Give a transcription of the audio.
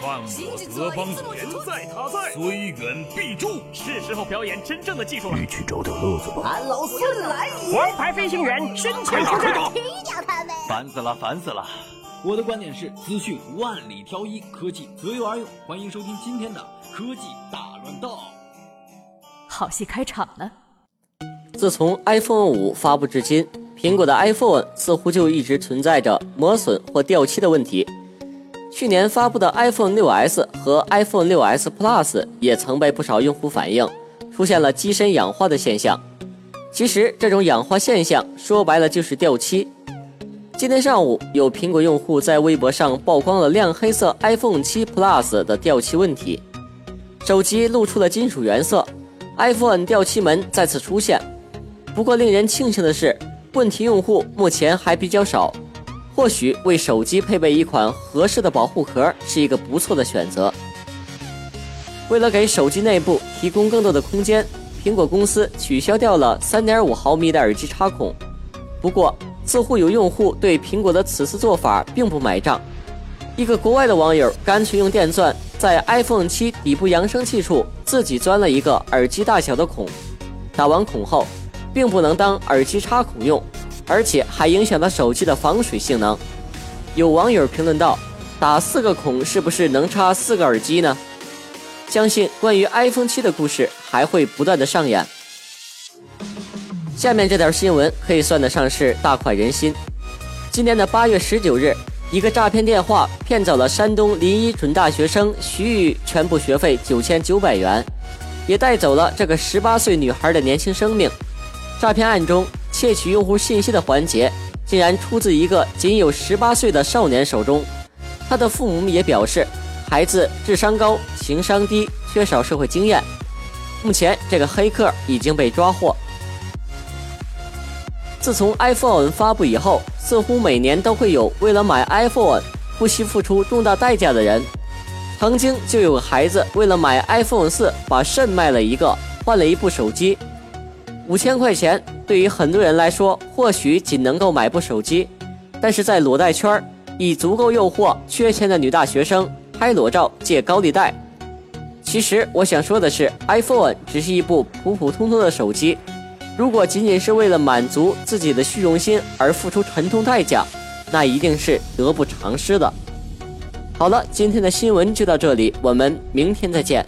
犯我德邦人在他在，虽远必诛。是时候表演真正的技术了。你去找点乐子吧。俺老孙来也！王牌飞行员身前出战，踢掉他们！烦死了，烦死了！我的观点是：资讯万里挑一，科技择优而用。欢迎收听今天的科技大乱斗。好戏开场了。自从 iPhone 五发布至今，苹果的 iPhone 似乎就一直存在着磨损或掉漆的问题。去年发布的 iPhone 6s 和 iPhone 6s Plus 也曾被不少用户反映出现了机身氧化的现象。其实这种氧化现象说白了就是掉漆。今天上午，有苹果用户在微博上曝光了亮黑色 iPhone 7 Plus 的掉漆问题，手机露出了金属原色，iPhone 掉漆门再次出现。不过令人庆幸的是，问题用户目前还比较少。或许为手机配备一款合适的保护壳是一个不错的选择。为了给手机内部提供更多的空间，苹果公司取消掉了3.5毫米的耳机插孔。不过，似乎有用户对苹果的此次做法并不买账。一个国外的网友干脆用电钻在 iPhone 7底部扬声器处自己钻了一个耳机大小的孔，打完孔后，并不能当耳机插孔用。而且还影响了手机的防水性能。有网友评论道：“打四个孔是不是能插四个耳机呢？”相信关于 iPhone 7的故事还会不断的上演。下面这条新闻可以算得上是大快人心。今年的八月十九日，一个诈骗电话骗走了山东临沂准大学生徐玉全部学费九千九百元，也带走了这个十八岁女孩的年轻生命。诈骗案中。窃取用户信息的环节竟然出自一个仅有十八岁的少年手中，他的父母也表示，孩子智商高、情商低、缺少社会经验。目前，这个黑客已经被抓获。自从 iPhone 发布以后，似乎每年都会有为了买 iPhone 不惜付出重大代价的人。曾经就有个孩子为了买 iPhone 四，把肾卖了一个，换了一部手机。五千块钱对于很多人来说，或许仅能够买部手机，但是在裸贷圈已足够诱惑缺钱的女大学生拍裸照借高利贷。其实我想说的是，iPhone 只是一部普普通通的手机，如果仅仅是为了满足自己的虚荣心而付出沉痛代价，那一定是得不偿失的。好了，今天的新闻就到这里，我们明天再见。